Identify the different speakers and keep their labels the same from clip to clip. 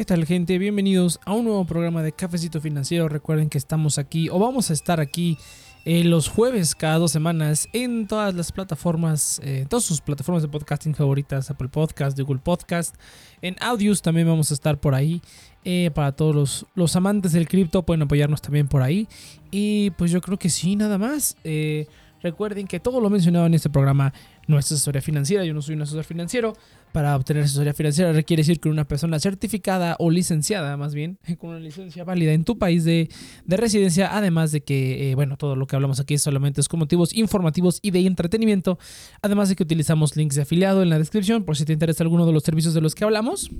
Speaker 1: ¿Qué tal gente? Bienvenidos a un nuevo programa de Cafecito Financiero. Recuerden que estamos aquí o vamos a estar aquí eh, los jueves cada dos semanas en todas las plataformas, eh, todas sus plataformas de podcasting favoritas, Apple Podcast, Google Podcast, en Audios también vamos a estar por ahí. Eh, para todos los, los, amantes del cripto pueden apoyarnos también por ahí. Y pues yo creo que sí, nada más. recuerden que todo lo mencionado en este programa no es asesoría financiera, yo no soy un asesor financiero. Para obtener asesoría financiera requiere decir que una persona certificada o licenciada, más bien, con una licencia válida en tu país de, residencia, además de que, eh, bueno, todo lo que hablamos aquí solamente es con motivos informativos y de entretenimiento, además de que utilizamos links de afiliado en la descripción por si te interesa alguno de los servicios de los que hablamos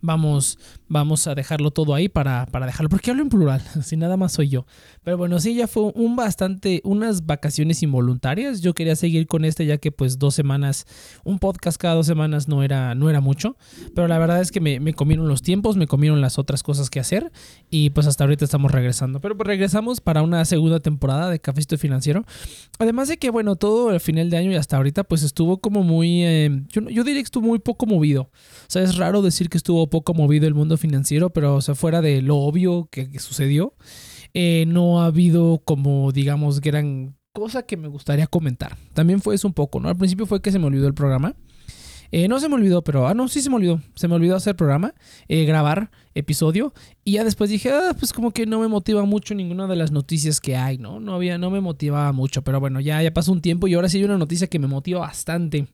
Speaker 1: vamos, vamos a dejarlo todo ahí para, para dejarlo, porque hablo en plural, si nada más soy yo. Pero bueno, sí, ya fue un bastante, unas vacaciones involuntarias. Yo quería seguir con este ya que pues dos semanas, un podcast cada dos semanas no era, no era mucho, pero la verdad es que me, comieron los tiempos, me comieron las otras cosas que hacer y pues hasta ahorita estamos regresando. Pero pues regresamos para una segunda temporada de Cafecito Financiero. Además de que, bueno, todo el final de año y hasta ahorita pues estuvo como muy, eh, yo, yo diría que estuvo muy poco movido. O sea, es raro decir que estuvo poco movido el mundo financiero, pero o sea, fuera de lo obvio que, sucedió, eh, no ha habido como, digamos, gran cosa que me gustaría comentar. También fue eso un poco, ¿no? Al principio fue que se me olvidó el programa. Eh, no se me olvidó, pero, ah, no, sí se me olvidó. Se me olvidó hacer programa, eh, grabar episodio. Y ya después dije, ah, pues como que no me motiva mucho ninguna de las noticias que hay, ¿no? No había, no me motivaba mucho. Pero bueno, ya, ya pasó un tiempo y ahora sí hay una noticia que me motiva bastante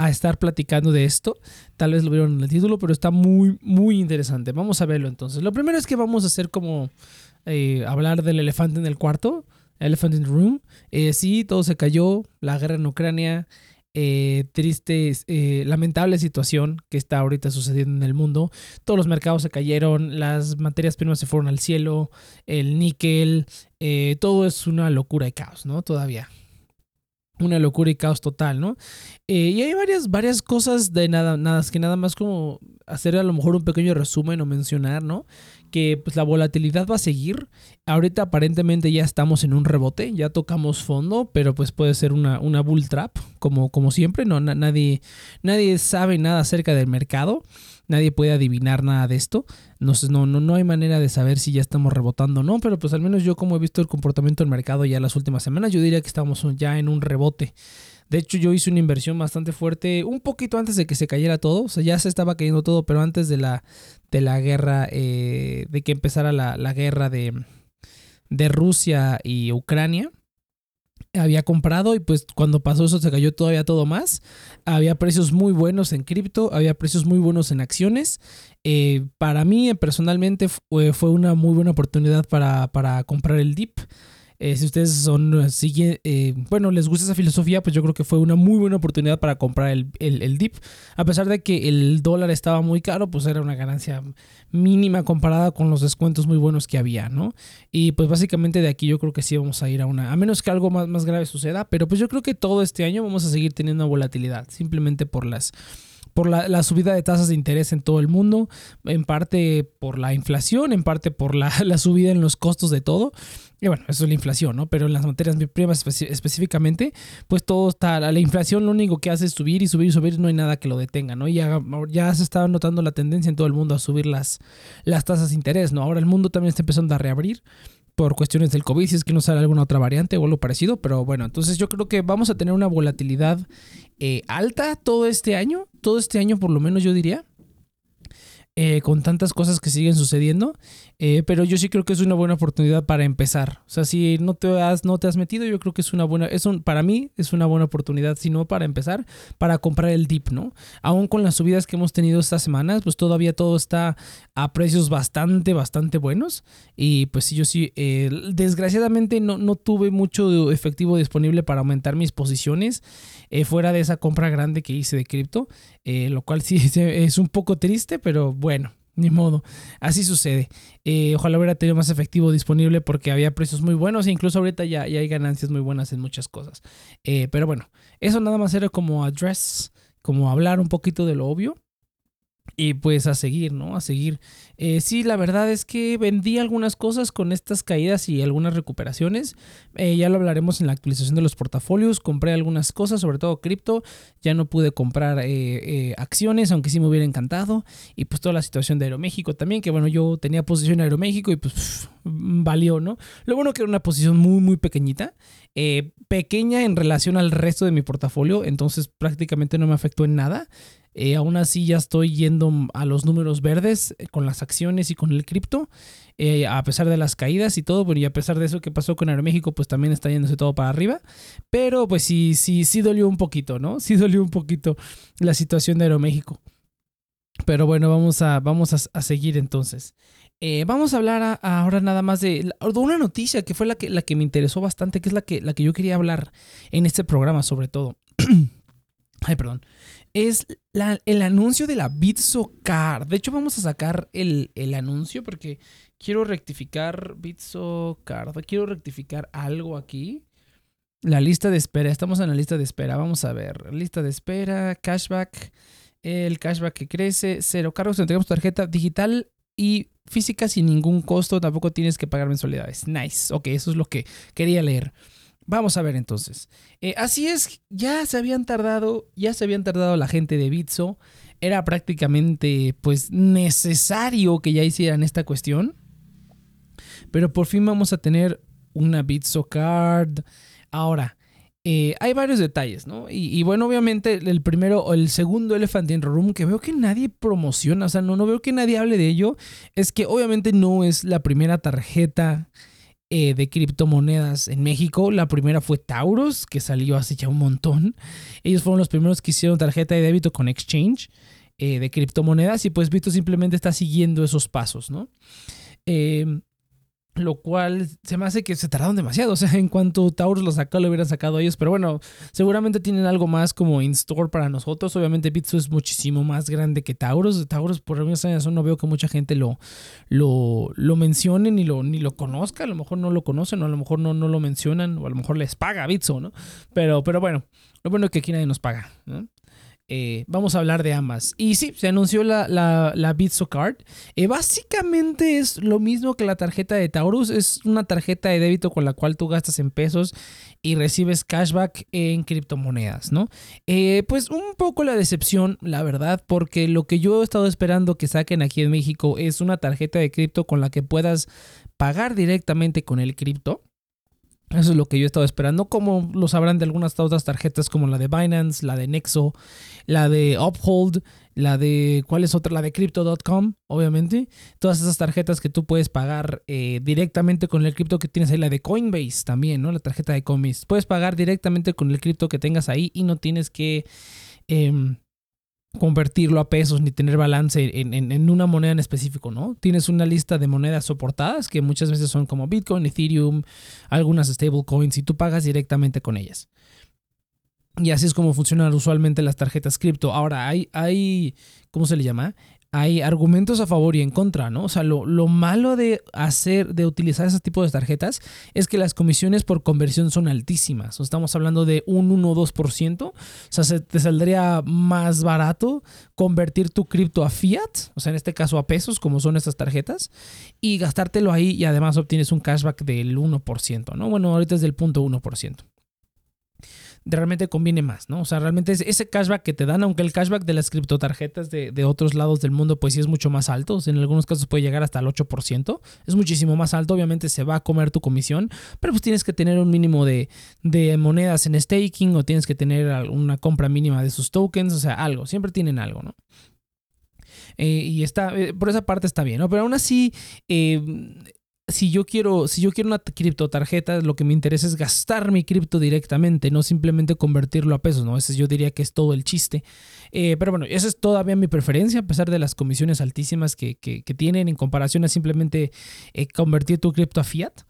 Speaker 1: a estar platicando de esto. Tal vez lo vieron en el título, pero está muy, muy interesante. Vamos a verlo entonces. Lo primero es que vamos a hacer como eh, hablar del elefante en el cuarto, Elephant in the Room. Eh, sí, todo se cayó, la guerra en Ucrania. Eh, triste, lamentable situación que está ahorita sucediendo en el mundo. Todos los mercados se cayeron, las materias primas se fueron al cielo, el níquel, todo es una locura y caos, ¿no? Todavía una locura y caos total, ¿no? Eh, y hay varias, varias cosas de nada, nada, que nada más como hacer a lo mejor un pequeño resumen o mencionar, ¿no? Que pues la volatilidad va a seguir. Ahorita aparentemente ya estamos en un rebote, ya tocamos fondo, pero pues puede ser una, una bull trap, como, como siempre, ¿no? nadie, nadie sabe nada acerca del mercado. Nadie puede adivinar nada de esto. No, no, no, hay manera de saber si ya estamos rebotando o no, pero pues al menos yo como he visto el comportamiento del mercado ya las últimas semanas, yo diría que estamos ya en un rebote. De hecho, yo hice una inversión bastante fuerte un poquito antes de que se cayera todo. O sea, ya se estaba cayendo todo, pero antes de la, de la guerra, eh, de que empezara la, la guerra de, de Rusia y Ucrania había comprado y pues cuando pasó eso se cayó todavía todo más. Había precios muy buenos en cripto, había precios muy buenos en acciones. Eh, para mí personalmente fue, fue, una muy buena oportunidad para, para comprar el DIP. Eh, si ustedes son, eh, eh, bueno, les gusta esa filosofía, pues yo creo que fue una muy buena oportunidad para comprar el, el, DIP. A pesar de que el dólar estaba muy caro, pues era una ganancia mínima comparada con los descuentos muy buenos que había, ¿no? Y pues básicamente de aquí yo creo que sí vamos a ir a una, a menos que algo más, más grave suceda, pero pues yo creo que todo este año vamos a seguir teniendo volatilidad, simplemente por las por la, subida de tasas de interés en todo el mundo, en parte por la inflación, en parte por la, la subida en los costos de todo. Y bueno, eso es la inflación, ¿no? Pero en las materias primas específicamente, pues todo está, la inflación lo único que hace es subir y subir y subir, no hay nada que lo detenga, ¿no? Y ya, ya se está notando la tendencia en todo el mundo a subir las, las tasas de interés, ¿no? Ahora el mundo también está empezando a reabrir por cuestiones del COVID, si es que no sale alguna otra variante o algo parecido, pero bueno, entonces yo creo que vamos a tener una volatilidad eh, alta todo este año, todo este año por lo menos yo diría. Eh, con tantas cosas que siguen sucediendo. Eh, pero yo sí creo que es una buena oportunidad para empezar. O sea, si no te has, no te has metido, yo creo que es una buena, es para mí es una buena oportunidad, si no para empezar, para comprar el dip, ¿no? Aún con las subidas que hemos tenido estas semanas, pues todavía todo está a precios bastante, bastante buenos. Y pues sí, yo sí, eh, desgraciadamente no, no tuve mucho efectivo disponible para aumentar mis posiciones fuera de esa compra grande que hice de cripto, lo cual sí es un poco triste, pero bueno bueno, ni modo, así sucede. Eh, ojalá hubiera tenido más efectivo disponible porque había precios muy buenos e incluso ahorita ya, hay ganancias muy buenas en muchas cosas. Eh, pero bueno, eso nada más era como address, como hablar un poquito de lo obvio. Y pues a seguir, ¿no? A seguir. Eh, sí, la verdad es que vendí algunas cosas con estas caídas y algunas recuperaciones. Eh, ya lo hablaremos en la actualización de los portafolios. Compré algunas cosas, sobre todo cripto. Ya no pude comprar eh, acciones, aunque sí me hubiera encantado. Y pues toda la situación de Aeroméxico también, que bueno, yo tenía posición en Aeroméxico y pues valió, ¿no? Lo bueno que era una posición muy, muy pequeñita. pequeña en relación al resto de mi portafolio, entonces prácticamente no me afectó en nada. Eh, aún así ya estoy yendo a los números verdes eh, con las acciones y con el cripto, eh, a pesar de las caídas y todo, bueno, y a pesar de eso que pasó con Aeroméxico, pues también está yéndose todo para arriba, pero pues sí, sí, sí dolió un poquito, ¿no? Sí dolió un poquito la situación de Aeroméxico. Pero bueno, vamos a, vamos a, seguir entonces. vamos a hablar ahora nada más de, una noticia que fue la que, la que me interesó bastante, que es la que, la que yo quería hablar en este programa sobre todo. Ay, perdón es el anuncio de la Bitso Card. De hecho, vamos a sacar el, anuncio porque quiero rectificar Bitso Card. Quiero rectificar algo aquí. La lista de espera. Estamos en la lista de espera. Vamos a ver. Lista de espera, cashback. El cashback que crece. Cero cargos. Entregamos tarjeta digital y física sin ningún costo. Tampoco tienes que pagar mensualidades. Nice. Ok, eso es lo que quería leer. Vamos a ver entonces. Eh, así es, ya se habían tardado, ya se habían tardado la gente de Bitso. Era prácticamente pues necesario que ya hicieran esta cuestión. Pero por fin vamos a tener una Bitso Card. Ahora, eh, hay varios detalles, ¿no? Y, bueno, obviamente el primero o el segundo Elephant in Room que veo que nadie promociona, o sea, no, no veo que nadie hable de ello, es que obviamente no es la primera tarjeta eh, de criptomonedas en México. La primera fue Taurus, que salió hace ya un montón. Ellos fueron los primeros que hicieron tarjeta de débito con exchange eh, de criptomonedas y pues Vito simplemente está siguiendo esos pasos, ¿no? Eh, lo cual se me hace que se tardaron demasiado. O sea, en cuanto Taurus lo sacó, lo hubieran sacado ellos. Pero bueno, seguramente tienen algo más como in store para nosotros. Obviamente, Bitso es muchísimo más grande que Taurus. Taurus, por alguna razón, no veo que mucha gente lo, lo, lo mencione ni lo, ni lo conozca. A lo mejor no lo conocen, o a lo mejor no, no lo mencionan, o a lo mejor les paga Bitso, ¿no? Pero, pero bueno, lo bueno es que aquí nadie nos paga, ¿no? Eh, vamos a hablar de ambas. Y sí, se anunció la, la, Bitso Card. Eh, básicamente es lo mismo que la tarjeta de Taurus. Es una tarjeta de débito con la cual tú gastas en pesos y recibes cashback en criptomonedas, ¿no? Eh, pues un poco la decepción, la verdad, porque lo que yo he estado esperando que saquen aquí en México es una tarjeta de cripto con la que puedas pagar directamente con el cripto. Eso es lo que yo he estado esperando, como lo sabrán de algunas otras tarjetas como la de Binance, la de Nexo, la de Uphold, la de, ¿cuál es otra? La de Crypto.com, obviamente. Todas esas tarjetas que tú puedes pagar eh, directamente con el cripto que tienes ahí, la de Coinbase también, ¿no? La tarjeta de Coinbase. Puedes pagar directamente con el cripto que tengas ahí y no tienes que... Em, convertirlo a pesos ni tener balance en, una moneda en específico, ¿no? Tienes una lista de monedas soportadas que muchas veces son como Bitcoin, Ethereum, algunas stablecoins y tú pagas directamente con ellas. Y así es como funcionan usualmente las tarjetas cripto. Ahora, hay, hay, ¿cómo se le llama? Hay argumentos a favor y en contra, ¿no? O sea, lo, malo de hacer, de utilizar ese tipo de tarjetas es que las comisiones por conversión son altísimas. estamos hablando de un 1 o 2%. O sea, se te saldría más barato convertir tu cripto a fiat, o sea, en este caso a pesos, como son estas tarjetas, y gastártelo ahí y además obtienes un cashback del 1%, ¿no? Bueno, ahorita es del 0.1% realmente conviene más, ¿no? O sea, realmente ese cashback que te dan, aunque el cashback de las criptotarjetas de, otros lados del mundo, pues sí es mucho más alto, en algunos casos puede llegar hasta el 8%, es muchísimo más alto, obviamente se va a comer tu comisión, pero pues tienes que tener un mínimo de, de monedas en staking o tienes que tener una compra mínima de sus tokens, o sea, algo, siempre tienen algo, ¿no? Eh, y está, eh, por esa parte está bien, ¿no? Pero aún así, eh, si yo quiero, si yo quiero una criptotarjeta, lo que me interesa es gastar mi cripto directamente, no simplemente convertirlo a pesos, ¿no? Ese yo diría que es todo el chiste. Eh, pero bueno, esa es todavía mi preferencia, a pesar de las comisiones altísimas que, tienen en comparación a simplemente eh, convertir tu cripto a fiat.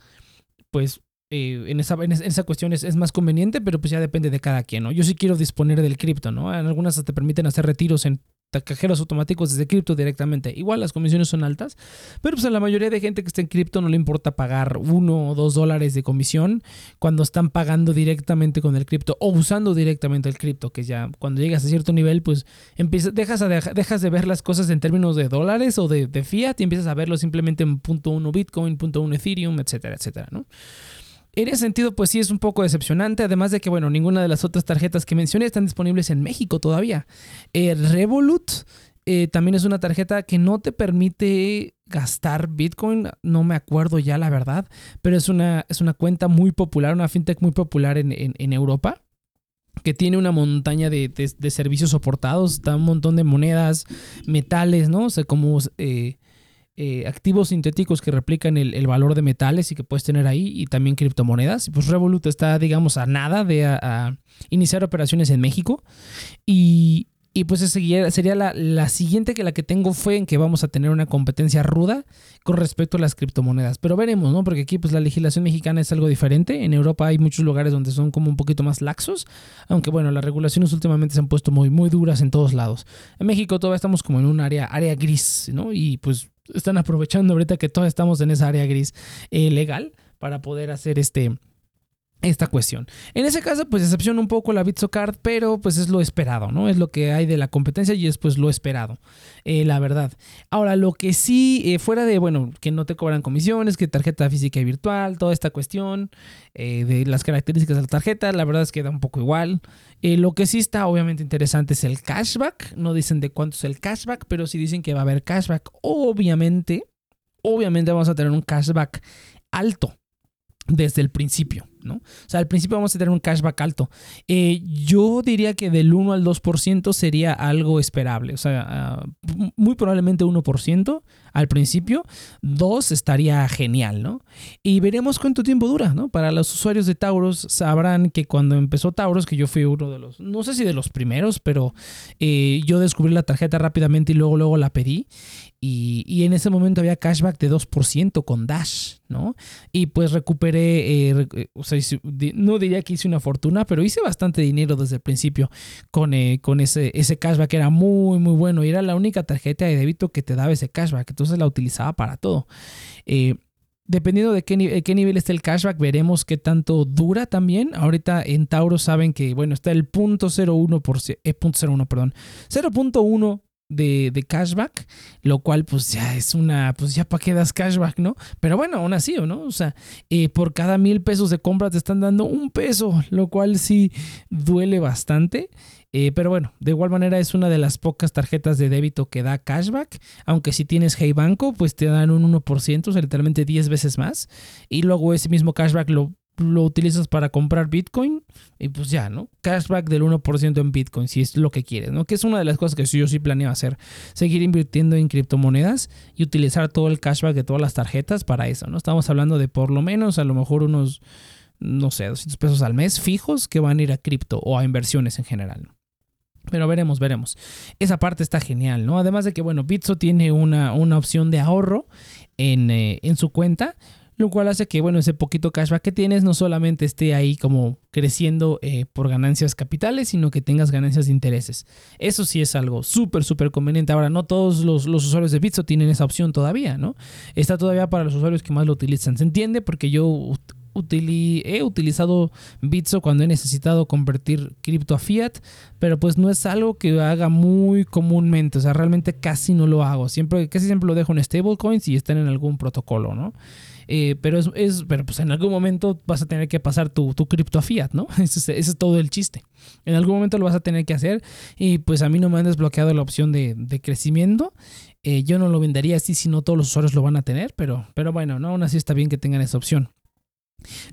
Speaker 1: Pues eh, en, esa, en, esa, cuestión es, más conveniente, pero pues ya depende de cada quien, ¿no? Yo sí quiero disponer del cripto, ¿no? En algunas te permiten hacer retiros en cajeros automáticos desde cripto directamente. Igual las comisiones son altas, pero pues a la mayoría de gente que está en cripto no le importa pagar uno o dos dólares de comisión cuando están pagando directamente con el cripto o usando directamente el cripto, que ya cuando llegas a cierto nivel, pues empiezas, dejas, dejas de ver las cosas en términos de dólares o de, de fiat y empiezas a verlo simplemente en punto uno Bitcoin, punto uno Ethereum, etcétera, etcétera, ¿no? En ese sentido, pues sí es un poco decepcionante, además de que, bueno, ninguna de las otras tarjetas que mencioné están disponibles en México todavía. Eh, Revolut eh, también es una tarjeta que no te permite gastar Bitcoin, no me acuerdo ya la verdad, pero es una, es una cuenta muy popular, una fintech muy popular en, Europa que tiene una montaña de, servicios soportados, está un montón de monedas, metales, ¿no? O sea, como eh, eh, activos sintéticos que replican el, valor de metales y que puedes tener ahí y también criptomonedas. Pues Revolut está, digamos, a nada de iniciar operaciones en México y, y pues sería, sería la, la, siguiente que la que tengo fue en que vamos a tener una competencia ruda con respecto a las criptomonedas. Pero veremos, ¿no? Porque aquí pues la legislación mexicana es algo diferente. En Europa hay muchos lugares donde son como un poquito más laxos. Aunque bueno, las regulaciones últimamente se han puesto muy, muy duras en todos lados. En México todavía estamos como en un área, área gris, ¿no? Y pues están aprovechando ahorita que todos estamos en esa área gris eh, legal para poder hacer este esta cuestión. En ese caso, pues decepciona un poco la Bitsocard, pero pues es lo esperado, ¿no? Es lo que hay de la competencia y es pues lo esperado, eh, la verdad. Ahora, lo que sí, eh, fuera de, bueno, que no te cobran comisiones, que tarjeta física y virtual, toda esta cuestión eh, de las características de la tarjeta, la verdad es que da un poco igual. lo que sí está obviamente interesante es el cashback, no dicen de cuánto es el cashback, pero sí dicen que va a haber cashback. Obviamente, obviamente vamos a tener un cashback alto desde el principio, O sea, al principio vamos a tener un cashback alto. Eh, yo diría que del 1 al 2% sería algo esperable. O sea, ah, muy probablemente 1% al principio. 2 estaría genial, ¿no? Y veremos cuánto tiempo dura, ¿no? Para los usuarios de Tauros sabrán que cuando empezó Tauros, que yo fui uno de los, no sé si de los primeros, pero eh, yo descubrí la tarjeta rápidamente y luego, luego la pedí. Y, en ese momento había cashback de 2% con Dash, ¿no? Y pues recuperé, eh, no diría que hice una fortuna, pero hice bastante dinero desde el principio con, eh, con ese, ese cashback, era muy, muy bueno. Y era la única tarjeta de débito que te daba ese cashback, entonces la utilizaba para todo. Dependiendo de qué, nivel esté el cashback, veremos qué tanto dura también. Ahorita en Tauro saben que, bueno, está el punto 0.1%, eh, punto 0.1, perdón, 0.1 de, cashback, lo cual pues ya es una, pues ya para qué das cashback, ¿no? Pero bueno, aún así, ¿no? O sea, eh, por cada mil pesos de compra te están dando un peso, lo cual sí duele bastante. Eh, pero bueno, de igual manera es una de las pocas tarjetas de débito que da cashback. Aunque si tienes Hey Banco, pues te dan un 1%, o sea, literalmente 10 veces más. Y luego ese mismo cashback lo lo utilizas para comprar Bitcoin y pues ya, ¿no? Cashback del 1% en Bitcoin, si es lo que quieres, ¿no? Que es una de las cosas que yo sí planeo hacer, seguir invirtiendo en criptomonedas y utilizar todo el cashback de todas las tarjetas para eso, ¿no? Estamos hablando de por lo menos a lo mejor unos, no sé, 200 pesos al mes fijos que van a ir a cripto o a inversiones en general. Pero veremos, veremos. Esa parte está genial, ¿no? Además de que, bueno, Bitso tiene una, una opción de ahorro en, eh, en su cuenta lo cual hace que, bueno, ese poquito cashback que tienes no solamente esté ahí como creciendo eh, por ganancias capitales, sino que tengas ganancias de intereses. Eso sí es algo súper, súper conveniente. Ahora, no todos los, usuarios de Bitso tienen esa opción todavía, ¿no? Está todavía para los usuarios que más lo utilizan. ¿Se entiende? Porque yo he utilizado Bitso cuando he necesitado convertir cripto a fiat, pero pues no es algo que haga muy comúnmente, o sea, realmente casi no lo hago. Siempre, casi siempre lo dejo en stablecoins y están en algún protocolo, ¿no? Eh, pero es, pero pues en algún momento vas a tener que pasar tu, tu cripto a fiat, ¿no? Ese es, todo el chiste. En algún momento lo vas a tener que hacer y pues a mí no me han desbloqueado la opción de, crecimiento. Eh, yo no lo vendería así si no todos los usuarios lo van a tener, pero, pero bueno, ¿no? aún así está bien que tengan esa opción.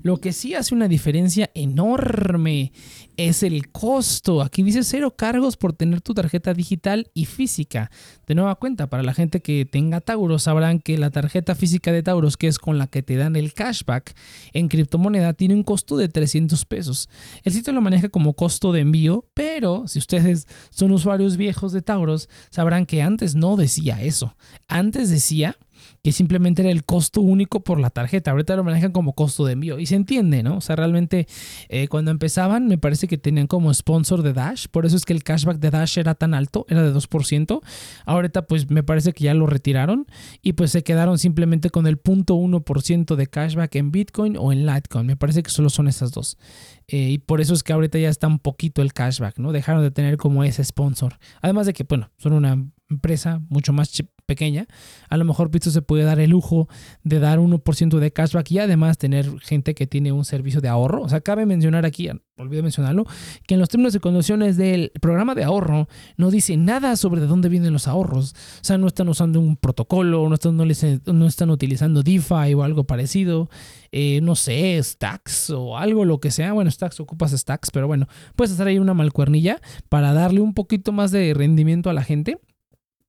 Speaker 1: Lo que sí hace una diferencia enorme es el costo. Aquí dice cero cargos por tener tu tarjeta digital y física. De nueva cuenta, para la gente que tenga Tauros, sabrán que la tarjeta física de Tauros, que es con la que te dan el cashback en criptomoneda, tiene un costo de 300 pesos. El sitio lo maneja como costo de envío, pero si ustedes son usuarios viejos de Tauros, sabrán que antes no decía eso. Antes decía que simplemente era el costo único por la tarjeta. Ahorita lo manejan como costo de envío y se entiende, ¿no? O sea, realmente eh, cuando empezaban me parece que tenían como sponsor de Dash, por eso es que el cashback de Dash era tan alto, era de 2%. Ahorita pues me parece que ya lo retiraron y pues se quedaron simplemente con el 0.1% de cashback en Bitcoin o en Litecoin. Me parece que solo son esas dos. Eh, y por eso es que ahorita ya está un poquito el cashback, ¿no? Dejaron de tener como ese sponsor. Además de que, bueno, son una empresa mucho más pequeña, a lo mejor Bitso se puede dar el lujo de dar 1% de cashback y además tener gente que tiene un servicio de ahorro. O sea, cabe mencionar aquí, olvidé mencionarlo, que en los términos y condiciones del programa de ahorro no dice nada sobre de dónde vienen los ahorros. O sea, no están usando un protocolo, no están, no, están utilizando DeFi o algo parecido. Eh, no sé, Stacks o algo, lo que sea. Bueno, Stacks ocupas Stacks, pero bueno, puedes hacer ahí una malcuernilla para darle un poquito más de rendimiento a la gente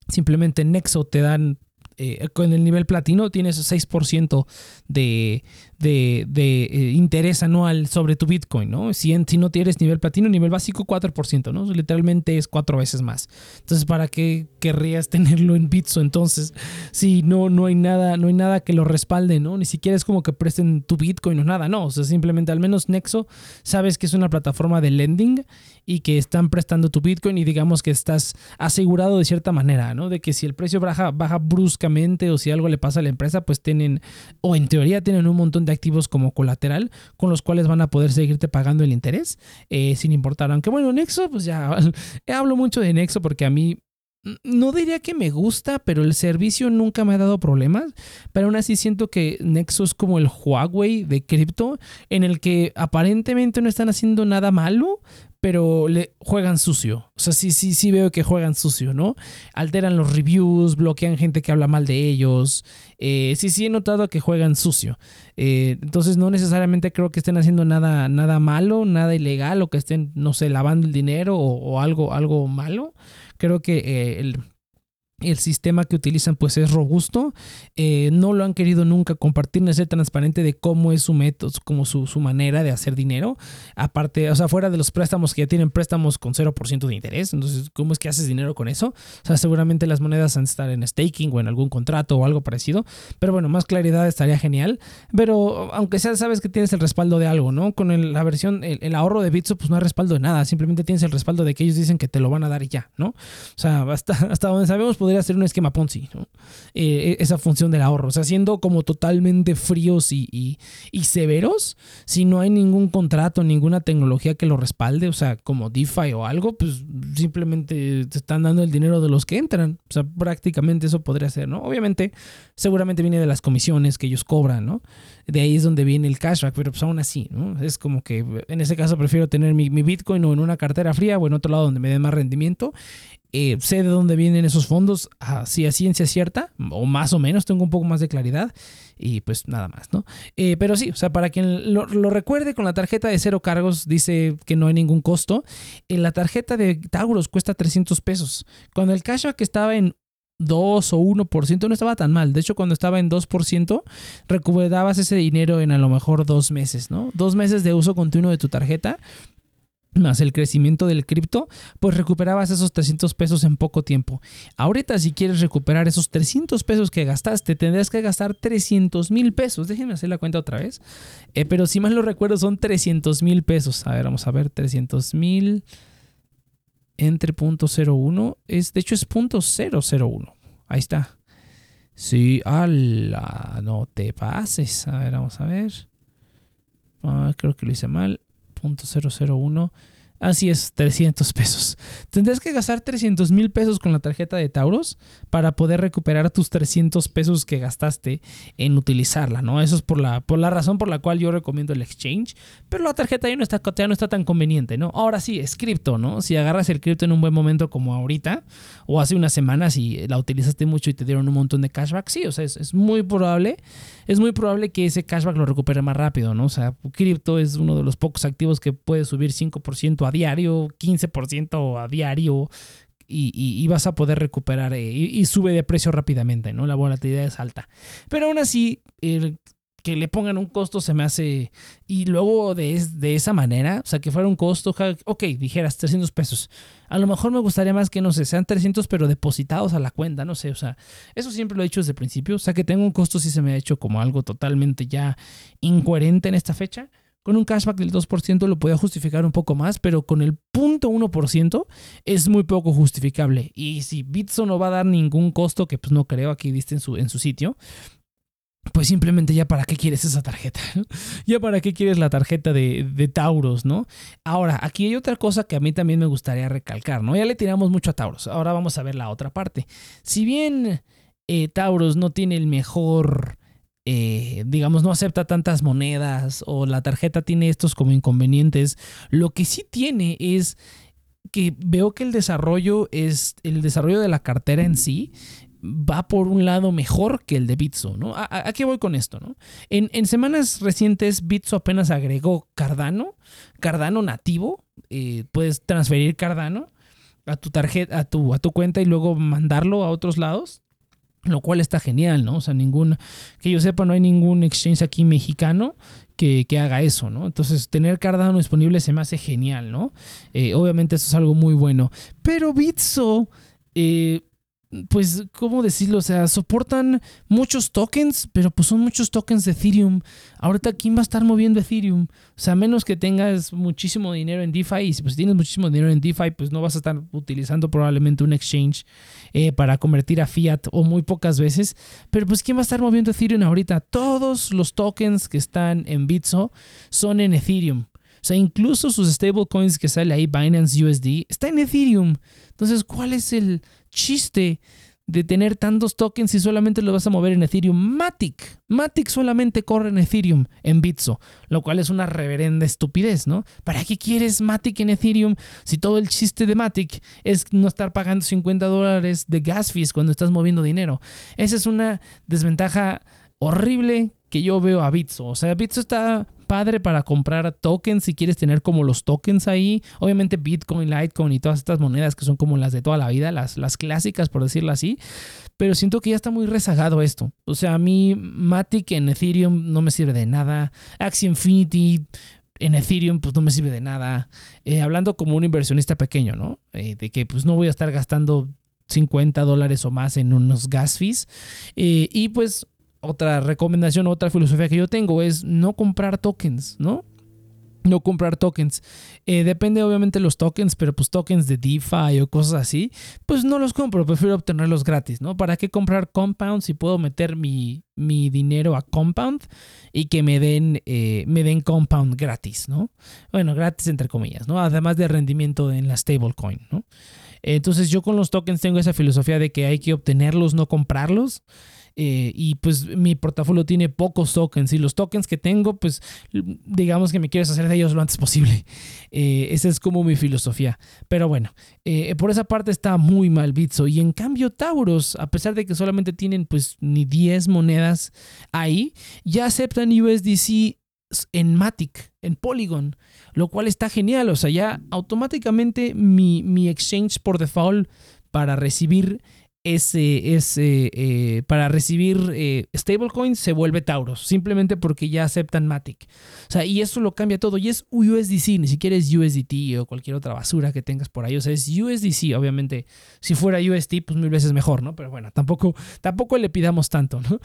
Speaker 1: Simplemente en Nexo te dan eh, con el nivel platino tienes 6% de, de, de eh, interés anual sobre tu Bitcoin, ¿no? Si, si no tienes nivel platino, nivel básico, 4%, ¿no? Literalmente es cuatro veces más. Entonces, ¿para qué querrías tenerlo en Bitso? Entonces, si no, no hay nada, no hay nada que lo respalde, ¿no? Ni siquiera es como que presten tu Bitcoin o nada, no. O sea, simplemente al menos Nexo sabes que es una plataforma de lending y que están prestando tu Bitcoin y digamos que estás asegurado de cierta manera, ¿no? De que si el precio baja, baja bruscamente o si algo le pasa a la empresa, pues tienen, o en teoría tienen un montón de activos como colateral con los cuales van a poder seguirte pagando el interés eh, sin importar. Aunque bueno, Nexo, pues ya hablo mucho de Nexo porque a mí no diría que me gusta, pero el servicio nunca me ha dado problemas. Pero aún así siento que Nexo es como el Huawei de cripto, en el que aparentemente no están haciendo nada malo, pero le juegan sucio. O sea, sí, sí, sí veo que juegan sucio, ¿no? Alteran los reviews, bloquean gente que habla mal de ellos. Eh, sí, sí he notado que juegan sucio. Eh, entonces no necesariamente creo que estén haciendo nada, nada malo, nada ilegal, o que estén, no sé, lavando el dinero o, algo, algo malo. Creo que eh, el el sistema que utilizan pues es robusto, eh, no lo han querido nunca compartir, no es ser transparente de cómo es su método, como su, manera de hacer dinero, aparte, o sea, fuera de los préstamos que ya tienen préstamos con 0% de interés, entonces, ¿cómo es que haces dinero con eso? O sea, seguramente las monedas han de estar en staking o en algún contrato o algo parecido, pero bueno, más claridad estaría genial, pero aunque sea, sabes que tienes el respaldo de algo, ¿no? Con la versión, el, ahorro de Bitso, pues no hay respaldo de nada, simplemente tienes el respaldo de que ellos dicen que te lo van a dar ya, ¿no? O sea, hasta, hasta donde sabemos, pues, podría ser un esquema Ponzi, ¿no? Eh, e, esa función del ahorro. O sea, siendo como totalmente fríos y, severos, si no hay ningún contrato, ninguna tecnología que lo respalde, o sea, como DeFi o algo, pues simplemente te están dando el dinero de los que entran. O sea, prácticamente eso podría ser, ¿no? Obviamente, seguramente viene de las comisiones que ellos cobran, ¿no? De ahí es donde viene el cashback, pero pues aún así, ¿no? Es como que en ese caso prefiero tener mi, mi Bitcoin o en una cartera fría o en otro lado donde me dé más rendimiento eh, sé de dónde vienen esos fondos, así a ciencia cierta, o más o menos, tengo un poco más de claridad, y pues nada más, ¿no? Eh, pero sí, o sea, para quien lo, recuerde, con la tarjeta de cero cargos dice que no hay ningún costo. En la tarjeta de Tauros cuesta 300 pesos. Cuando el cashback estaba en 2 o 1%, no estaba tan mal. De hecho, cuando estaba en 2%, recuperabas ese dinero en a lo mejor dos meses, ¿no? Dos meses de uso continuo de tu tarjeta más el crecimiento del cripto, pues recuperabas esos 300 pesos en poco tiempo. Ahorita si quieres recuperar esos 300 pesos que gastaste, tendrás que gastar 300 mil pesos. Déjenme hacer la cuenta otra vez. Eh, pero si mal lo recuerdo son 300 mil pesos. A ver, vamos a ver, 300 mil entre punto .01 es, de hecho es punto .001. Ahí está. Sí, ala, no te pases. A ver, vamos a ver. Ah, creo que lo hice mal. .001 Así es, 300 pesos. Tendrás que gastar 300 mil pesos con la tarjeta de Tauros para poder recuperar tus 300 pesos que gastaste en utilizarla, ¿no? Eso es por la, por la razón por la cual yo recomiendo el exchange, pero la tarjeta ya no está, ya no está tan conveniente, ¿no? Ahora sí, es cripto, ¿no? Si agarras el cripto en un buen momento como ahorita, o hace unas semanas y la utilizaste mucho y te dieron un montón de cashback, sí, o sea, es, muy probable, es muy probable que ese cashback lo recupere más rápido, ¿no? O sea, cripto es uno de los pocos activos que puede subir 5% a diario, 15% a diario, y, vas a poder recuperar eh, y, sube de precio rápidamente, ¿no? La volatilidad es alta. Pero aún así, que le pongan un costo se me hace. Y luego de, de esa manera, o sea, que fuera un costo, ok, dijeras 300 pesos. A lo mejor me gustaría más que, no sé, sean 300, pero depositados a la cuenta, no sé, o sea, eso siempre lo he dicho desde el principio. O sea, que tenga un costo sí se me ha hecho como algo totalmente ya incoherente en esta fecha. Con un cashback del 2% lo podía justificar un poco más, pero con el 0.1% es muy poco justificable. Y si Bitso no va a dar ningún costo, que pues no creo, aquí viste en su, en su sitio, pues simplemente ya para qué quieres esa tarjeta, Ya para qué quieres la tarjeta de, de, Tauros, ¿no? Ahora, aquí hay otra cosa que a mí también me gustaría recalcar, ¿no? Ya le tiramos mucho a Tauros, ahora vamos a ver la otra parte. Si bien eh, Tauros no tiene el mejor, eh, digamos, no acepta tantas monedas o la tarjeta tiene estos como inconvenientes, lo que sí tiene es que veo que el desarrollo es el desarrollo de la cartera en sí va por un lado mejor que el de Bitso, ¿no? ¿A, qué voy con esto, no? En, semanas recientes, Bitso apenas agregó Cardano, Cardano nativo, eh, puedes transferir Cardano a tu tarjeta, a tu, a tu cuenta y luego mandarlo a otros lados, lo cual está genial, ¿no? O sea, ningún, que yo sepa, no hay ningún exchange aquí mexicano que, haga eso, ¿no? Entonces, tener Cardano disponible se me hace genial, ¿no? Eh, obviamente eso es algo muy bueno, pero Bitso... Eh, pues, ¿cómo decirlo? O sea, soportan muchos tokens, pero pues son muchos tokens de Ethereum. Ahorita, ¿quién va a estar moviendo Ethereum? O sea, menos que tengas muchísimo dinero en DeFi, y si pues tienes muchísimo dinero en DeFi, pues no vas a estar utilizando probablemente un exchange eh, para convertir a fiat o muy pocas veces. Pero pues, ¿quién va a estar moviendo Ethereum ahorita? Todos los tokens que están en Bitso son en Ethereum. O sea, incluso sus stablecoins que sale ahí, Binance USD, está en Ethereum. Entonces, ¿cuál es el chiste de tener tantos tokens si solamente lo vas a mover en Ethereum. Matic, Matic solamente corre en Ethereum, en Bitso, lo cual es una reverenda estupidez, ¿no? ¿Para qué quieres Matic en Ethereum si todo el chiste de Matic es no estar pagando 50 dólares de gas fees cuando estás moviendo dinero? Esa es una desventaja horrible que yo veo a Bitso. O sea, Bitso está padre para comprar tokens si quieres tener como los tokens ahí. Obviamente Bitcoin, Litecoin y todas estas monedas que son como las de toda la vida, las, las clásicas por decirlo así. Pero siento que ya está muy rezagado esto. O sea, a mí Matic en Ethereum no me sirve de nada. Axie Infinity en Ethereum pues no me sirve de nada. Eh, hablando como un inversionista pequeño, ¿no? Eh, de que pues no voy a estar gastando 50 dólares o más en unos gas fees. Eh, y pues otra recomendación, otra filosofía que yo tengo es no comprar tokens, ¿no? No comprar tokens. Eh, depende obviamente de los tokens, pero pues tokens de DeFi o cosas así, pues no los compro, prefiero obtenerlos gratis, ¿no? ¿Para qué comprar Compound si puedo meter mi, mi dinero a Compound y que me den, eh, me den Compound gratis, ¿no? Bueno, gratis entre comillas, ¿no? Además de rendimiento en la stablecoin, ¿no? Entonces yo con los tokens tengo esa filosofía de que hay que obtenerlos, no comprarlos. Eh, y pues mi portafolio tiene pocos tokens y los tokens que tengo, pues digamos que me quiero hacer de ellos lo antes posible. Eh, esa es como mi filosofía. Pero bueno, eh, por esa parte está muy mal Bitso. Y en cambio Tauros, a pesar de que solamente tienen pues ni 10 monedas ahí, ya aceptan USDC en Matic, en Polygon, lo cual está genial. O sea, ya automáticamente mi, mi exchange por default para recibir ese, ese eh, para recibir eh, stablecoins se vuelve Tauros, simplemente porque ya aceptan Matic. O sea, y eso lo cambia todo. Y es USDC, ni siquiera es USDT o cualquier otra basura que tengas por ahí. O sea, es USDC. Obviamente, si fuera USD, pues mil veces mejor, ¿no? Pero bueno, tampoco, tampoco le pidamos tanto, ¿no?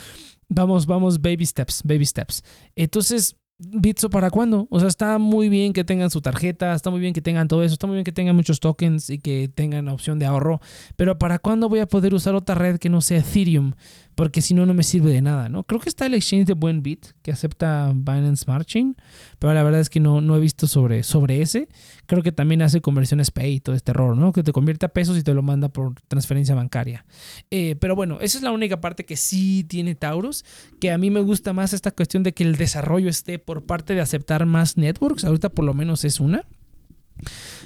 Speaker 1: Vamos, vamos, baby steps, baby steps. Entonces, Bitso para cuándo? O sea, está muy bien que tengan su tarjeta, está muy bien que tengan todo eso, está muy bien que tengan muchos tokens y que tengan opción de ahorro, pero ¿para cuándo voy a poder usar otra red que no sea Ethereum? Porque si no, no me sirve de nada, ¿no? Creo que está el exchange de Buenbit que acepta Binance Smart Chain, pero la verdad es que no, no he visto sobre, sobre ese. Creo que también hace conversiones Pay y todo este error, ¿no? Que te convierte a pesos y te lo manda por transferencia bancaria. Eh, pero bueno, esa es la única parte que sí tiene Taurus, que a mí me gusta más esta cuestión de que el desarrollo esté por parte de aceptar más networks, ahorita por lo menos es una.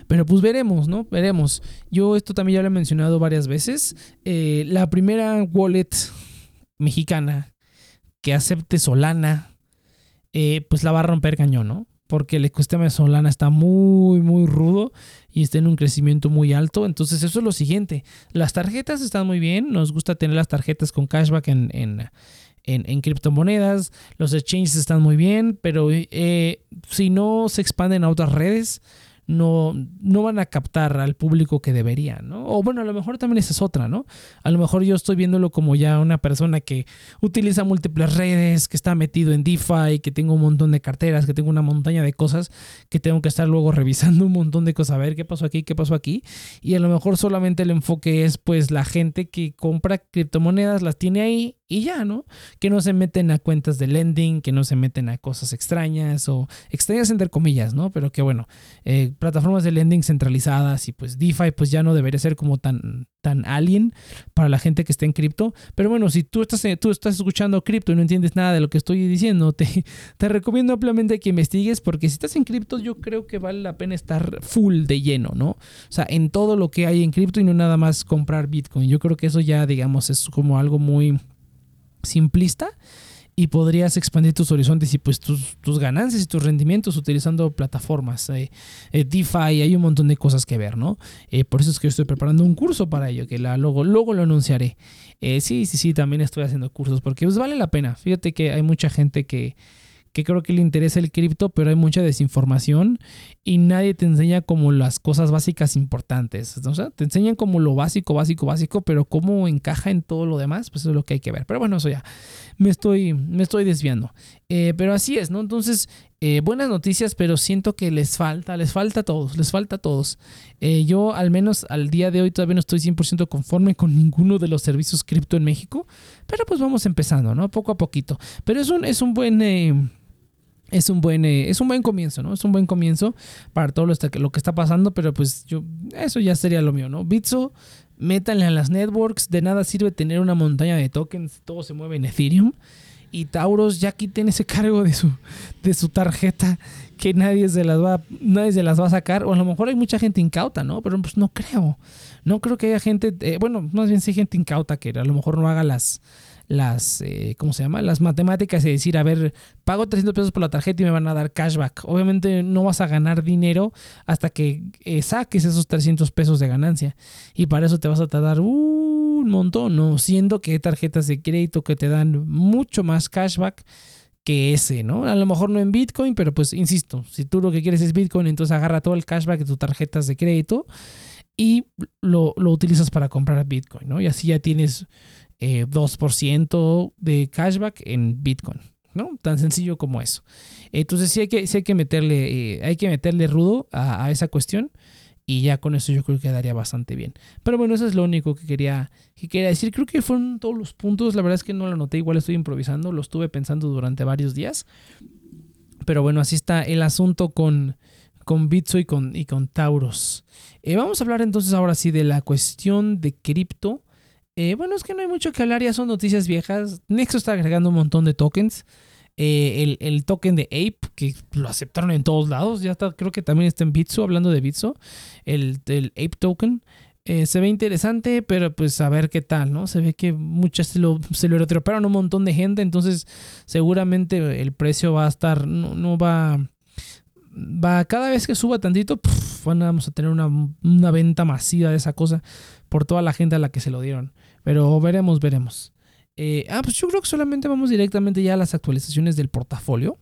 Speaker 1: Pero pues veremos, ¿no? Veremos. Yo esto también ya lo he mencionado varias veces. Eh, la primera wallet mexicana que acepte Solana, eh, pues la va a romper cañón, ¿no? Porque el ecosistema de Solana está muy, muy rudo y está en un crecimiento muy alto. Entonces, eso es lo siguiente. Las tarjetas están muy bien. Nos gusta tener las tarjetas con cashback en, en, criptomonedas. Los exchanges están muy bien, pero eh, si no se expanden a otras redes, no, no van a captar al público que deberían, ¿no? O bueno, a lo mejor también esa es otra, ¿no? A lo mejor yo estoy viéndolo como ya una persona que utiliza múltiples redes, que está metido en DeFi, que tengo un montón de carteras, que tengo una montaña de cosas, que tengo que estar luego revisando un montón de cosas, a ver qué pasó aquí, qué pasó aquí. Y a lo mejor solamente el enfoque es pues la gente que compra criptomonedas, las tiene ahí y ya, ¿no? Que no se meten a cuentas de lending, que no se meten a cosas extrañas o extrañas entre comillas, ¿no? Pero que bueno, eh, plataformas de lending centralizadas y pues DeFi pues ya no debería ser como tan, tan alien para la gente que está en cripto. Pero bueno, si tú estás, tú estás escuchando cripto y no entiendes nada de lo que estoy diciendo, te, te recomiendo ampliamente que investigues porque si estás en cripto yo creo que vale la pena estar full de lleno, ¿no? O sea, en todo lo que hay en cripto y no nada más comprar Bitcoin. Yo creo que eso ya digamos es como algo muy simplista y podrías expandir tus horizontes y pues tus, ganancias y tus rendimientos utilizando plataformas. Eh, eh, DeFi, hay un montón de cosas que ver, ¿no? Eh, por eso es que estoy preparando un curso para ello, que la, luego, luego lo anunciaré. sí, sí, sí, también estoy haciendo cursos porque pues vale la pena. Fíjate que hay mucha gente que que creo que le interesa el cripto, pero hay mucha desinformación y nadie te enseña como las cosas básicas importantes. O sea, te enseñan como lo básico, básico, básico, pero cómo encaja en todo lo demás, pues es lo que hay que ver. Pero bueno, eso ya, me estoy, me estoy desviando. Eh, pero así es, ¿no? Entonces, eh, buenas noticias, pero siento que les falta, les falta a todos, les falta a todos. Eh, yo al menos al día de hoy todavía no estoy 100% conforme con ninguno de los servicios cripto en México, pero pues vamos empezando, ¿no? Poco a poquito. Pero es un, es un buen es un buen eh, es un buen comienzo, ¿no? Es un buen comienzo para todo lo, lo, que está pasando, pero pues yo eso ya sería lo mío, ¿no? Bitso, métanle a las networks, de nada sirve tener una montaña de tokens, todo se mueve en Ethereum y Tauros ya quiten ese cargo de su de su tarjeta que nadie se las va nadie se las va a sacar o a lo mejor hay mucha gente incauta, ¿no? Pero pues no creo. No creo que haya gente, eh, bueno, más bien sí gente incauta que a lo mejor no haga las las, eh, ¿cómo se llama? Las matemáticas y decir, a ver, pago 300 pesos por la tarjeta y me van a dar cashback. Obviamente no vas a ganar dinero hasta que eh, saques esos 300 pesos de ganancia. Y para eso te vas a tardar un montón, ¿no? Siendo que hay tarjetas de crédito que te dan mucho más cashback que ese, ¿no? A lo mejor no en Bitcoin, pero pues insisto, si tú lo que quieres es Bitcoin, entonces agarra todo el cashback de tus tarjetas de crédito y lo, lo utilizas para comprar Bitcoin, ¿no? Y así ya tienes 2% eh, de cashback en Bitcoin. ¿no? Tan sencillo como eso. Entonces sí hay que, hay que meterle, eh, hay que meterle rudo a, esa cuestión y ya con eso yo creo que quedaría bastante bien. Pero bueno, eso es lo único que quería, que quería decir. Creo que fueron todos los puntos. La verdad es que no lo noté, igual estoy improvisando, lo estuve pensando durante varios días. Pero bueno, así está el asunto con, con Bitso y con, y con Tauros. Eh, vamos a hablar entonces ahora sí de la cuestión de cripto. Eh, bueno, es que no hay mucho que hablar, ya son noticias viejas. Nexo está agregando un montón de tokens. Eh, el, token de Ape, que lo aceptaron en todos lados, ya está, creo que también está en Bitso, hablando de Bitso, el, Ape token. Eh, se ve interesante, pero pues a ver qué tal, ¿no? Se ve que muchas se lo, se lo un montón de gente, entonces seguramente el precio va a estar, no, va, va, cada vez que suba tantito, vamos a tener una, una venta masiva de esa cosa por toda la gente a la que se lo dieron. Pero veremos, veremos. Eh, ah, pues yo creo que solamente vamos directamente ya a las actualizaciones del portafolio.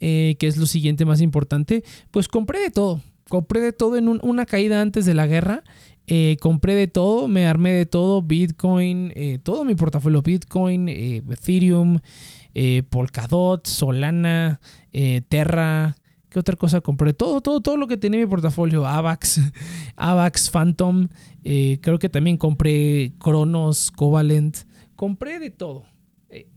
Speaker 1: Eh, que es lo siguiente más importante. Pues compré de todo. Compré de todo en una caída antes de la guerra. Eh, compré de todo, me armé de todo, Bitcoin, todo mi portafolio Bitcoin, Ethereum, Polkadot, Solana, Terra, ¿Qué otra cosa compré? Todo, todo, todo lo que tenía en mi portafolio. AVAX, AVAX, Phantom. Eh, creo que también compré Cronos, Covalent. Compré de todo. Eh,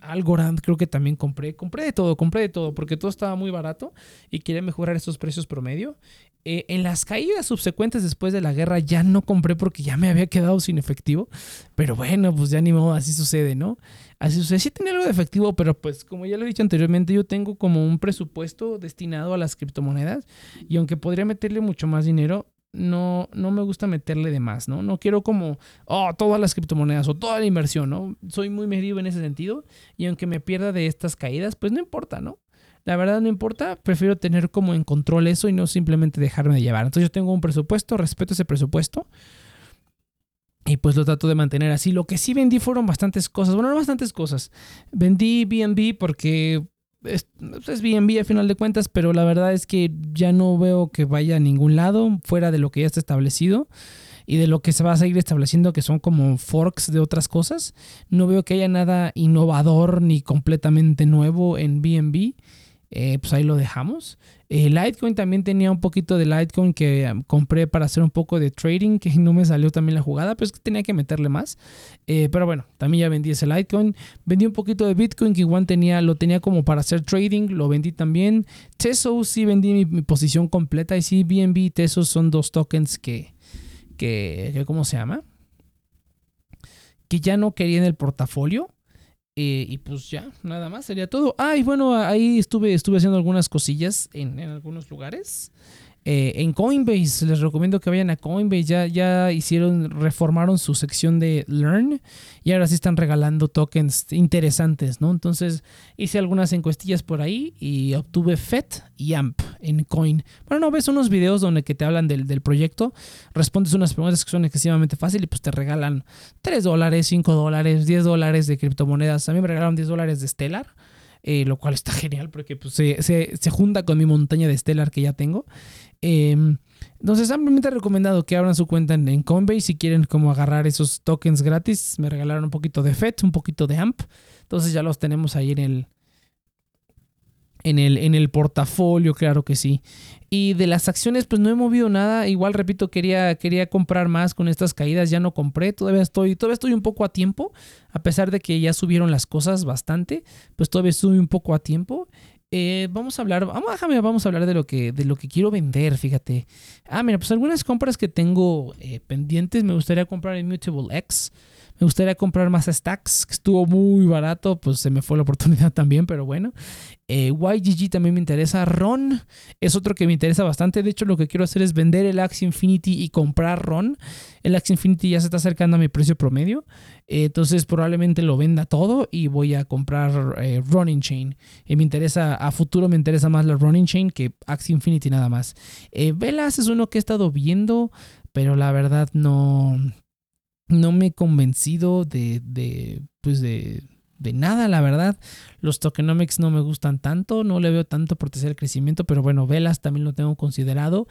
Speaker 1: Algorand creo que también compré. Compré de todo, compré de todo. Porque todo estaba muy barato y quería mejorar estos precios promedio. Eh, en las caídas subsecuentes después de la guerra ya no compré porque ya me había quedado sin efectivo. Pero bueno, pues ya ni modo, así sucede, ¿no? Así sucede. Sí tenía algo de efectivo, pero pues como ya lo he dicho anteriormente, yo tengo como un presupuesto destinado a las criptomonedas. Y aunque podría meterle mucho más dinero, no, no me gusta meterle de más, ¿no? No quiero como, oh, todas las criptomonedas o toda la inversión, ¿no? Soy muy medido en ese sentido. Y aunque me pierda de estas caídas, pues no importa, ¿no? La verdad no importa, prefiero tener como en control eso y no simplemente dejarme de llevar. Entonces yo tengo un presupuesto, respeto ese presupuesto. Y pues lo trato de mantener así. Lo que sí vendí fueron bastantes cosas. Bueno, no bastantes cosas. Vendí BNB porque es, BNB a final de cuentas, pero la verdad es que ya no veo que vaya a ningún lado fuera de lo que ya está establecido y de lo que se va a seguir estableciendo, que son como forks de otras cosas. No veo que haya nada innovador ni completamente nuevo en BNB. Eh, pues ahí lo dejamos. Eh, Litecoin también tenía un poquito de Litecoin que um, compré para hacer un poco de trading, que no me salió también la jugada, pero es que tenía que meterle más. Eh, pero bueno, también ya vendí ese Litecoin. Vendí un poquito de Bitcoin que igual tenía, lo tenía como para hacer trading, lo vendí también. Tesos sí vendí mi, posición completa y sí, BNB y Tesos son dos tokens que, que ¿cómo se llama? Que ya no quería en el portafolio. Eh, y pues ya, nada más, sería todo. Ah, y bueno, ahí estuve, estuve haciendo algunas cosillas en, en algunos lugares. Eh, en Coinbase, les recomiendo que vayan a Coinbase. Ya, ya hicieron, reformaron su sección de Learn y ahora sí están regalando tokens interesantes, ¿no? Entonces hice algunas encuestillas por ahí y obtuve FET y AMP en Coin. Bueno, no ves unos videos donde que te hablan del, del proyecto, respondes unas preguntas que son excesivamente fáciles y pues te regalan 3 dólares, 5 dólares, 10 dólares de criptomonedas. A mí me regalaron 10 dólares de Stellar. Eh, lo cual está genial porque pues, se, se, se, junta con mi montaña de Stellar que ya tengo. Eh, entonces, ampliamente recomendado que abran su cuenta en, en, Coinbase si quieren como agarrar esos tokens gratis. Me regalaron un poquito de FET, un poquito de AMP. Entonces ya los tenemos ahí en el, en el, en el portafolio, claro que sí. Y de las acciones, pues no he movido nada. Igual, repito, quería, quería comprar más con estas caídas. Ya no compré. Todavía estoy, todavía estoy un poco a tiempo. A pesar de que ya subieron las cosas bastante. Pues todavía estoy un poco a tiempo. Eh, vamos a hablar, vamos, déjame, vamos a hablar de lo que, de lo que quiero vender, fíjate. Ah, mira, pues algunas compras que tengo eh, pendientes. Me gustaría comprar el Mutable X. Me gustaría comprar más stacks, que estuvo muy barato, pues se me fue la oportunidad también, pero bueno. Eh, YGG también me interesa. RON es otro que me interesa bastante. De hecho, lo que quiero hacer es vender el Axie Infinity y comprar RON. El Axie Infinity ya se está acercando a mi precio promedio. Eh, entonces probablemente lo venda todo y voy a comprar eh, Running Chain. Y me interesa, a futuro me interesa más la Running Chain que Axie Infinity nada más. Eh, Velas es uno que he estado viendo, pero la verdad no no me he convencido de, de pues de, de, nada, la verdad. Los tokenomics no me gustan tanto, no le veo tanto potencial crecimiento, pero bueno, velas también lo tengo considerado.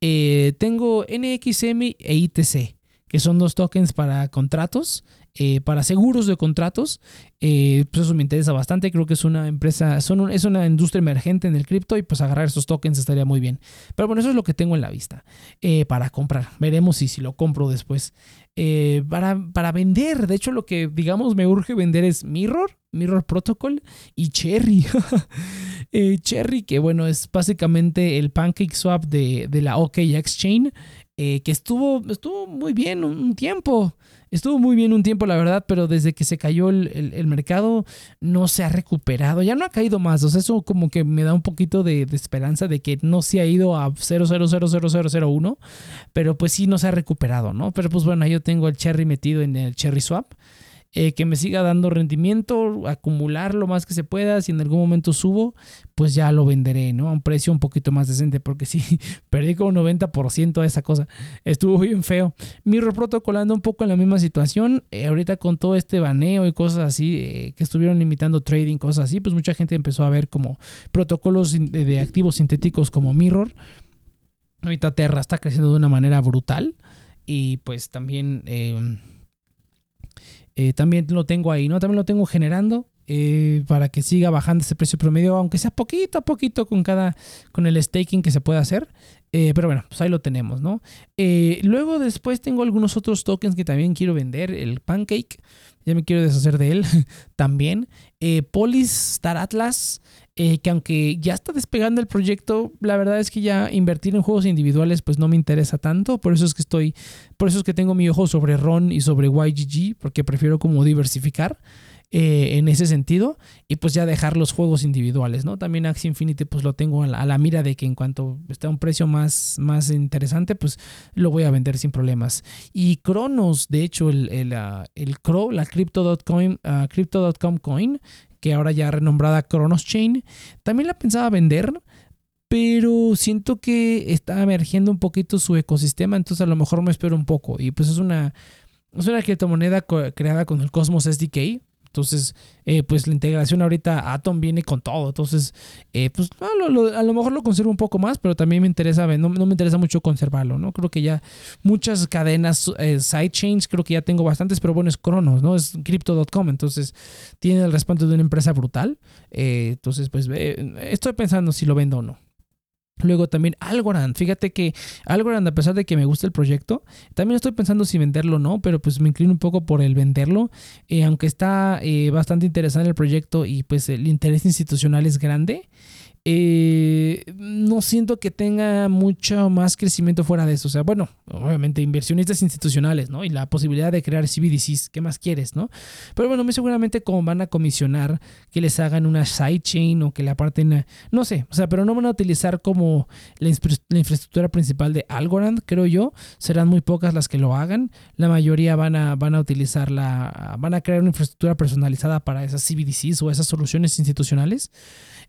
Speaker 1: Eh, tengo NXM e ITC, que son dos tokens para contratos. Eh, para seguros de contratos. Eh, pues eso me interesa bastante. Creo que es una empresa, es una industria emergente en el cripto y pues agarrar esos tokens estaría muy bien. Pero bueno, eso es lo que tengo en la vista eh, para comprar. Veremos si, si lo compro después. Para, para vender, de hecho, lo que digamos me urge vender es Mirror, Mirror Protocol y Cherry. Cherry, que bueno, es básicamente el pancake swap de, de la OKX Chain. que estuvo, estuvo muy bien un tiempo. Estuvo muy bien un tiempo, la verdad, pero desde que se cayó el, el, mercado no se ha recuperado. Ya no ha caído más. O sea, eso como que me da un poquito de, de esperanza de que no se ha ido a 0.0000001, pero pues sí no se ha recuperado, ¿no? Pero pues bueno, yo tengo el cherry metido en el cherry swap eh, que me siga dando rendimiento, acumular lo más que se pueda. Si en algún momento subo, pues ya lo venderé, ¿no? A un precio un poquito más decente, porque sí, perdí como 90% de esa cosa. Estuvo bien feo. Mirror protocolando un poco en la misma situación. Eh, ahorita con todo este baneo y cosas así, eh, que estuvieron limitando trading, cosas así, pues mucha gente empezó a ver como protocolos de, activos sintéticos como Mirror. Ahorita Terra está creciendo de una manera brutal. Y pues también eh, eh, también lo tengo ahí, ¿no? También lo tengo generando eh, para que siga bajando ese precio promedio, aunque sea poquito a poquito con cada, con el staking que se puede hacer. Eh, pero bueno, pues ahí lo tenemos, ¿no? Luego después tengo algunos otros tokens que también quiero vender. El Pancake, ya me quiero deshacer de él también. Polis Star Atlas, que aunque ya está despegando el proyecto, la verdad es que ya invertir en juegos individuales pues no me interesa tanto. Por eso es que estoy, por eso es que tengo mi ojo sobre RON y sobre YGG, porque prefiero como diversificar. Eh, en ese sentido y pues ya dejar los juegos individuales, ¿no? También Axie Infinity pues lo tengo a la, a la, mira de que en cuanto esté a un precio más, más interesante pues lo voy a vender sin problemas. Y Cronos, de hecho el, el, uh, el Crow, la Crypto.com uh, Crypto coin, que ahora ya renombrada Cronos Chain, también la pensaba vender, pero siento que está emergiendo un poquito su ecosistema, entonces a lo mejor me espero un poco y pues es una es una criptomoneda creada con el Cosmos SDK. Entonces, eh, pues la integración ahorita Atom viene con todo. Entonces, eh, pues a lo, mejor lo conservo un poco más, pero también me interesa, no, no me interesa mucho conservarlo, ¿no? Creo que ya muchas cadenas eh, sidechains, creo que ya tengo bastantes, pero bueno, es Cronos, ¿no? Es crypto.com, entonces tiene el respaldo de una empresa brutal. entonces, pues estoy pensando si lo vendo o no. Luego también Algorand. Fíjate que Algorand, a pesar de que me gusta el proyecto, también estoy pensando si venderlo o no, pero pues me inclino un poco por el venderlo. Eh, aunque está eh, bastante interesante el proyecto y pues el interés institucional es grande. Eh, no siento que tenga mucho más crecimiento fuera de eso. O sea, bueno, obviamente inversionistas institucionales, ¿no? Y la posibilidad de crear CBDCs, ¿qué más quieres, no? Pero bueno, muy seguramente como van a comisionar que les hagan una sidechain o que le aparten, no sé, o sea, pero no van a utilizar como la, infraestructura principal de Algorand, creo yo. Serán muy pocas las que lo hagan. La mayoría van a, van a utilizar la, van a crear una infraestructura personalizada para esas CBDCs o esas soluciones institucionales.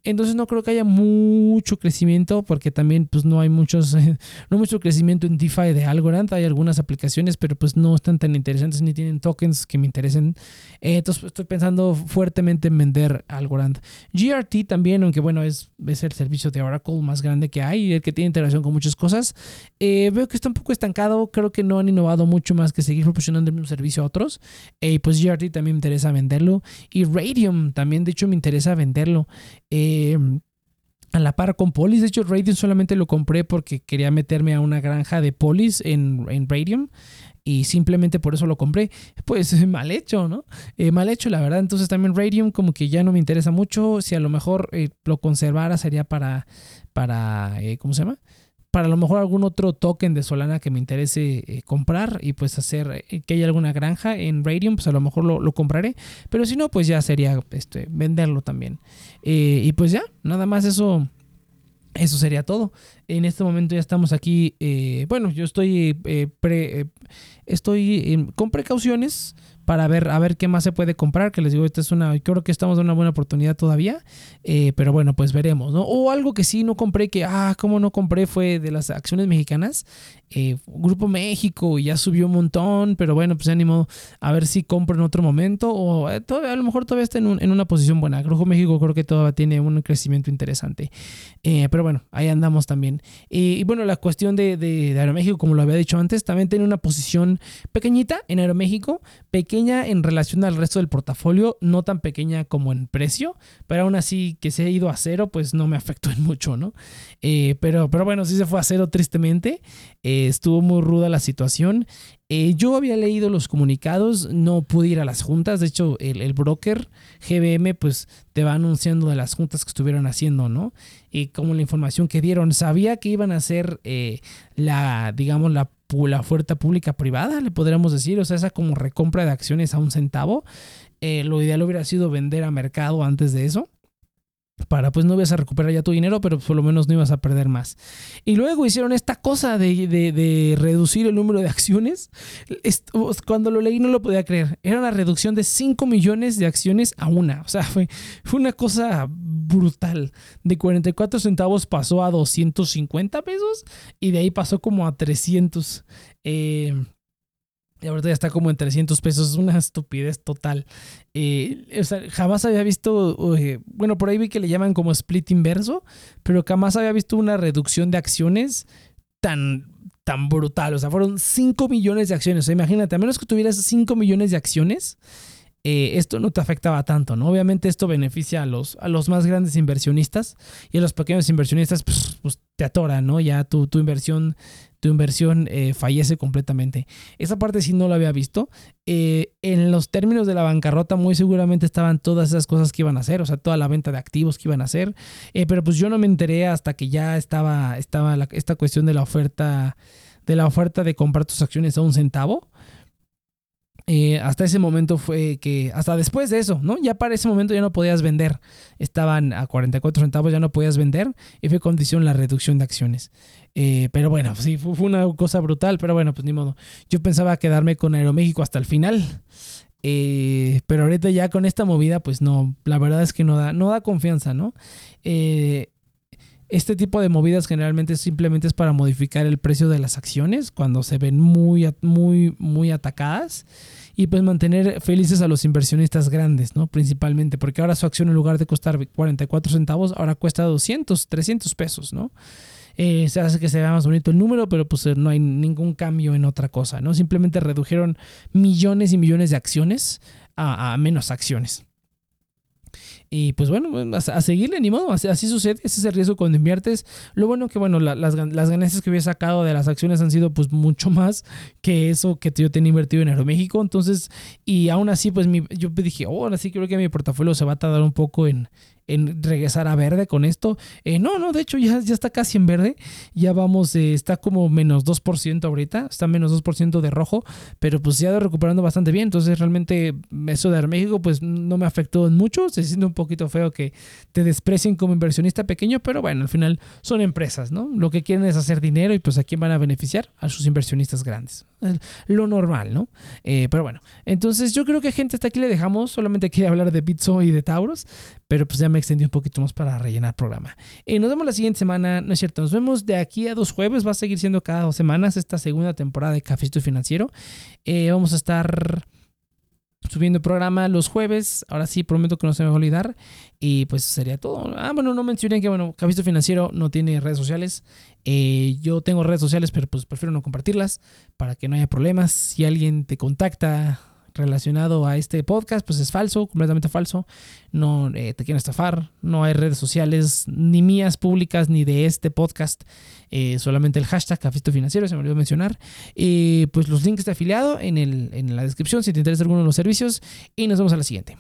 Speaker 1: Entonces no creo que haya mucho crecimiento porque también pues no hay muchos, no mucho crecimiento en DeFi de Algorand. Hay algunas aplicaciones, pero pues no están tan interesantes ni tienen tokens que me interesen. Eh, entonces estoy pensando fuertemente en vender Algorand. GRT también, aunque bueno, es, es el servicio de Oracle más grande que hay, el que tiene integración con muchas cosas. Eh, veo que está un poco estancado. Creo que no han innovado mucho más que seguir proporcionando el mismo servicio a otros. Y eh, pues GRT también me interesa venderlo. Y Radium también, de hecho, me interesa venderlo. Em, a la par con Polis. De hecho, Radium solamente lo compré porque quería meterme a una granja de Polis en, en Radium. Y simplemente por eso lo compré. Pues mal hecho, ¿no? Eh, mal hecho, la verdad. Entonces también Radium como que ya no me interesa mucho. Si a lo mejor eh, lo conservara sería para, para eh, ¿cómo se llama? Para a lo mejor algún otro token de Solana que me interese eh, comprar y pues hacer eh, que haya alguna granja en Radium, pues a lo mejor lo, compraré. Pero si no, pues ya sería este, venderlo también. Eh, y pues ya, nada más eso. Eso sería todo. En este momento ya estamos aquí. bueno, yo estoy, estoy con precauciones para ver a ver qué más se puede comprar. Que les digo, esta es una, creo que estamos en una buena oportunidad todavía, eh, pero bueno, pues veremos, ¿no? O algo que sí no compré, que, ah, cómo no compré fue de las acciones mexicanas. Eh, Grupo México ya subió un montón, pero bueno, pues ánimo a ver si compro en otro momento o eh, todavía, a lo mejor todavía está en, una posición buena. Grupo México creo que todavía tiene un crecimiento interesante, pero bueno, ahí andamos también. y bueno, la cuestión de, de, de Aeroméxico, como lo había dicho antes, también tiene una posición pequeñita en Aeroméxico, pequeña en relación al resto del portafolio, no tan pequeña como en precio, pero aún así que se ha ido a cero, pues no me afectó en mucho, ¿no? Eh, pero, pero bueno, sí se fue a cero tristemente, eh, estuvo muy ruda la situación. Eh, yo había leído los comunicados, no pude ir a las juntas, de hecho el, broker GBM pues te va anunciando de las juntas que estuvieron haciendo, ¿no? Y como la información que dieron, sabía que iban a hacer la, digamos, la la oferta pública privada, le podríamos decir, o sea, esa como recompra de acciones a un centavo. Eh, lo ideal hubiera sido vender a mercado antes de eso para pues no ibas a recuperar ya tu dinero, pero por lo menos no ibas a perder más. Y luego hicieron esta cosa de, reducir el número de acciones. Cuando lo leí no lo podía creer. Era una reducción de 5 millones de acciones a una. O sea, fue, fue una cosa brutal. De 44 centavos pasó a 250 pesos y de ahí pasó como a 300. Eh, y ahorita ya está como en 300 pesos. Es una estupidez total. Eh, o sea, jamás había visto. bueno, por ahí vi que le llaman como split inverso. Pero jamás había visto una reducción de acciones tan, tan brutal. O sea, fueron 5 millones de acciones. Imagínate, a menos que tuvieras 5 millones de acciones. Eh, esto no te afectaba tanto, ¿no? Obviamente esto beneficia a los, a los más grandes inversionistas y a los pequeños inversionistas pues, pues te atora, ¿no? Ya tu, tu inversión tu inversión eh, fallece completamente. Esa parte sí no la había visto. Eh, en los términos de la bancarrota muy seguramente estaban todas esas cosas que iban a hacer, o sea, toda la venta de activos que iban a hacer, eh, pero pues yo no me enteré hasta que ya estaba esta cuestión de la oferta de la oferta de comprar tus acciones a un centavo. Eh, hasta ese momento fue que, hasta después de eso, ¿no? Ya para ese momento ya no podías vender. Estaban a 44 centavos, ya no podías vender y fue condición la reducción de acciones. Eh, pero bueno, sí, fue, una cosa brutal, pero bueno, pues ni modo. Yo pensaba quedarme con Aeroméxico hasta el final. Eh, pero ahorita ya con esta movida, pues no, la verdad es que no da, no da confianza, ¿no? Este tipo de movidas generalmente simplemente es para modificar el precio de las acciones cuando se ven muy, muy, muy atacadas y pues mantener felices a los inversionistas grandes, ¿no? Principalmente, porque ahora su acción en lugar de costar 44 centavos, ahora cuesta 200, 300 pesos, ¿no? Eh, se hace que se vea más bonito el número, pero pues no hay ningún cambio en otra cosa, ¿no? Simplemente redujeron millones y millones de acciones a menos acciones. Y pues bueno, a, seguirle, ni modo, así, sucede, ese es el riesgo cuando inviertes. Lo bueno que, bueno, las, las, ganancias que hubiera sacado de las acciones han sido pues mucho más que eso que yo tenía invertido en Aeroméxico. Entonces, y aún así, pues mi, yo dije, oh, ahora sí creo que mi portafolio se va a tardar un poco en, en regresar a verde con esto. Eh, no, no, de hecho ya, ya está casi en verde. Ya vamos, eh, está como menos 2% ahorita, está menos 2% de rojo, pero pues ya recuperando bastante bien. Entonces realmente eso de México pues no me afectó mucho. Se siente un poquito feo que te desprecien como inversionista pequeño, pero bueno, al final son empresas, ¿no? Lo que quieren es hacer dinero y pues a quién van a beneficiar? A sus inversionistas grandes. Lo normal, ¿no? Eh, pero bueno, entonces yo creo que gente hasta aquí le dejamos. Solamente quería hablar de Bitso y de Tauros, pero pues ya me extendí un poquito más para rellenar el programa. Eh, nos vemos la siguiente semana, no es cierto, nos vemos de aquí a dos jueves, va a seguir siendo cada dos semanas esta segunda temporada de Cafecito Financiero. Eh, vamos a estar subiendo programa los jueves. Ahora sí, prometo que no se me va a olvidar. Y pues sería todo. Ah, bueno, no mencioné que, bueno, Cafecito Financiero no tiene redes sociales. Eh, yo tengo redes sociales, pero pues prefiero no compartirlas para que no haya problemas. Si alguien te contacta relacionado a este podcast, pues es falso, completamente falso. No eh, te quieren estafar, no hay redes sociales ni mías públicas ni de este podcast. Eh, solamente el hashtag Cafito Financiero, se me olvidó mencionar. y pues los links de afiliado en, el, en la descripción si te interesa alguno de los servicios. Y nos vemos a la siguiente.